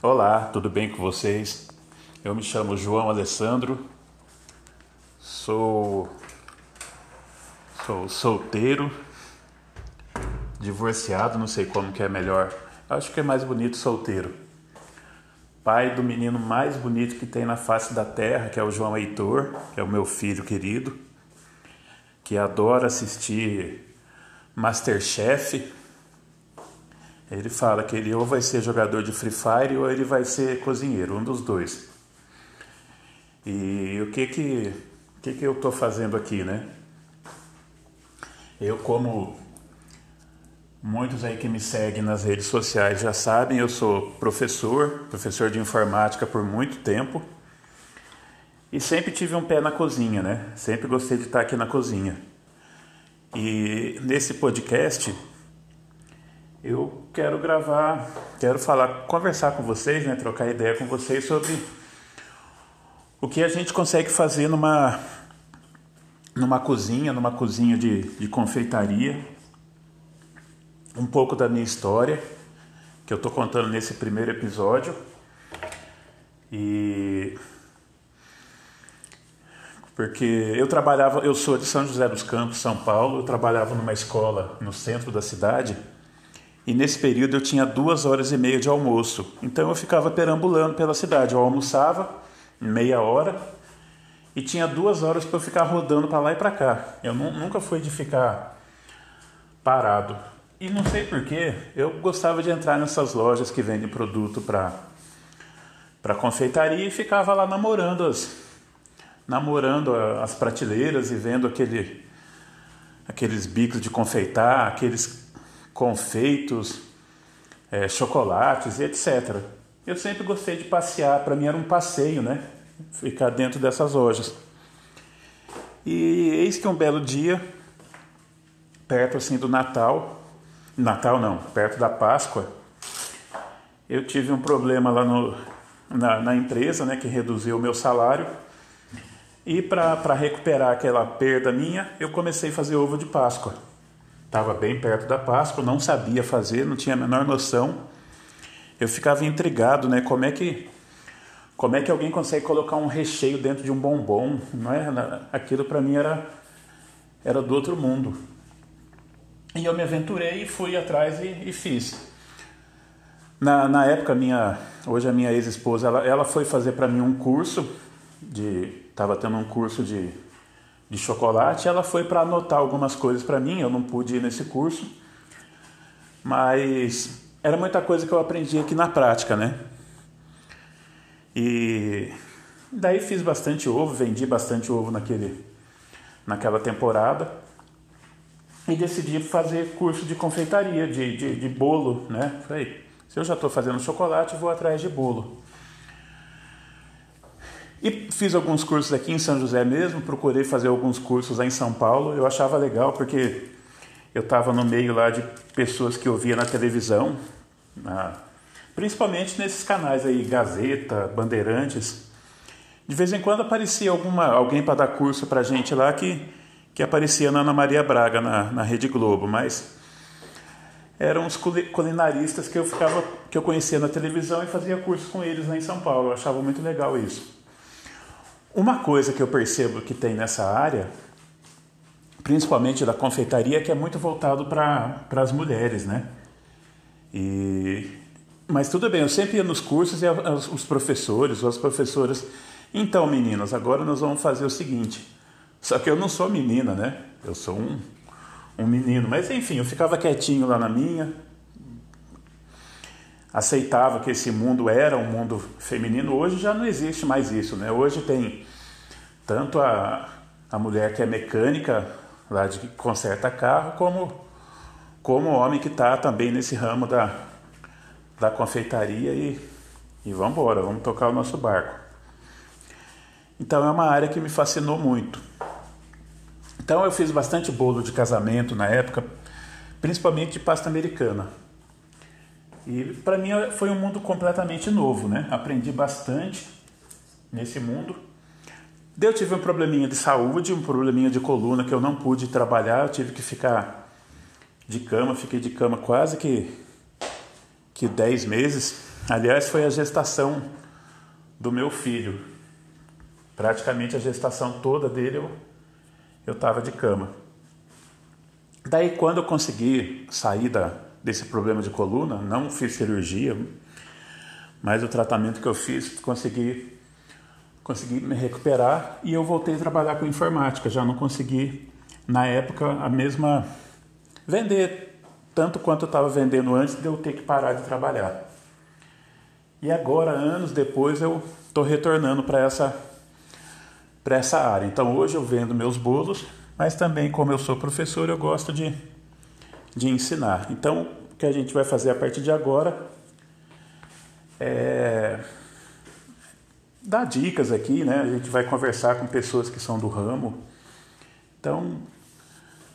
Olá, tudo bem com vocês? Eu me chamo João Alessandro, sou, sou solteiro, divorciado, não sei como que é melhor. Acho que é mais bonito solteiro. Pai do menino mais bonito que tem na face da terra, que é o João Heitor, que é o meu filho querido, que adora assistir Masterchef ele fala que ele ou vai ser jogador de Free Fire ou ele vai ser cozinheiro, um dos dois. E o que que, que, que eu estou fazendo aqui, né? Eu, como muitos aí que me seguem nas redes sociais já sabem, eu sou professor, professor de informática por muito tempo. E sempre tive um pé na cozinha, né? Sempre gostei de estar aqui na cozinha. E nesse podcast eu quero gravar, quero falar, conversar com vocês, né, trocar ideia com vocês sobre o que a gente consegue fazer numa numa cozinha, numa cozinha de, de confeitaria. Um pouco da minha história, que eu estou contando nesse primeiro episódio. E porque eu trabalhava, eu sou de São José dos Campos, São Paulo, eu trabalhava numa escola no centro da cidade e nesse período eu tinha duas horas e meia de almoço. Então eu ficava perambulando pela cidade. Eu almoçava meia hora e tinha duas horas para eu ficar rodando para lá e para cá. Eu nunca fui de ficar parado. E não sei porquê, eu gostava de entrar nessas lojas que vendem produto para para confeitaria e ficava lá namorando as namorando as prateleiras e vendo aquele aqueles bicos de confeitar, aqueles confeitos, é, chocolates e etc. Eu sempre gostei de passear, para mim era um passeio, né? Ficar dentro dessas lojas. E eis que um belo dia, perto assim do Natal, Natal não, perto da Páscoa, eu tive um problema lá no, na, na empresa, né, que reduziu o meu salário. E para recuperar aquela perda minha, eu comecei a fazer ovo de Páscoa. Estava bem perto da Páscoa, não sabia fazer, não tinha a menor noção. Eu ficava intrigado, né? Como é que como é que alguém consegue colocar um recheio dentro de um bombom? Não é? Aquilo para mim era era do outro mundo. E eu me aventurei e fui atrás e, e fiz. Na, na época minha, hoje a minha ex-esposa, ela, ela foi fazer para mim um curso de, estava tendo um curso de de chocolate, ela foi para anotar algumas coisas para mim, eu não pude ir nesse curso, mas era muita coisa que eu aprendi aqui na prática, né? E daí fiz bastante ovo, vendi bastante ovo naquele, naquela temporada e decidi fazer curso de confeitaria, de, de, de bolo, né? Falei, se eu já estou fazendo chocolate, vou atrás de bolo. E fiz alguns cursos aqui em São José mesmo, procurei fazer alguns cursos lá em São Paulo. Eu achava legal porque eu estava no meio lá de pessoas que eu via na televisão, na, principalmente nesses canais aí, Gazeta, Bandeirantes. De vez em quando aparecia alguma, alguém para dar curso para gente lá que, que aparecia na Ana Maria Braga, na, na Rede Globo, mas eram os culinaristas que eu ficava que eu conhecia na televisão e fazia curso com eles lá em São Paulo. Eu achava muito legal isso. Uma coisa que eu percebo que tem nessa área, principalmente da confeitaria, é que é muito voltado para as mulheres, né? E, mas tudo bem, eu sempre ia nos cursos e os professores ou as professoras, então meninas, agora nós vamos fazer o seguinte. Só que eu não sou menina, né? Eu sou um, um menino. Mas enfim, eu ficava quietinho lá na minha, aceitava que esse mundo era um mundo feminino. Hoje já não existe mais isso, né? Hoje tem tanto a, a mulher que é mecânica lá de que conserta carro, como, como o homem que está também nesse ramo da, da confeitaria e, e vamos embora, vamos tocar o nosso barco. Então é uma área que me fascinou muito. Então eu fiz bastante bolo de casamento na época, principalmente de pasta americana. E para mim foi um mundo completamente novo, né? Aprendi bastante nesse mundo. Eu tive um probleminha de saúde, um probleminha de coluna que eu não pude trabalhar, eu tive que ficar de cama, fiquei de cama quase que que 10 meses. Aliás, foi a gestação do meu filho. Praticamente a gestação toda dele eu estava de cama. Daí, quando eu consegui sair da, desse problema de coluna, não fiz cirurgia, mas o tratamento que eu fiz, consegui, consegui me recuperar e eu voltei a trabalhar com informática. Já não consegui, na época, a mesma. vender tanto quanto eu estava vendendo antes de eu ter que parar de trabalhar. E agora, anos depois, eu estou retornando para essa, essa área. Então, hoje eu vendo meus bolos, mas também, como eu sou professor, eu gosto de, de ensinar. Então, que a gente vai fazer a partir de agora é, dar dicas aqui, né? A gente vai conversar com pessoas que são do ramo. Então,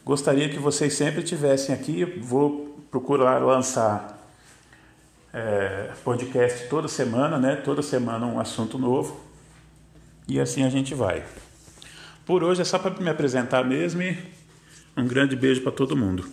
gostaria que vocês sempre tivessem aqui. Vou procurar lançar é, podcast toda semana, né? Toda semana um assunto novo. E assim a gente vai. Por hoje é só para me apresentar mesmo e um grande beijo para todo mundo.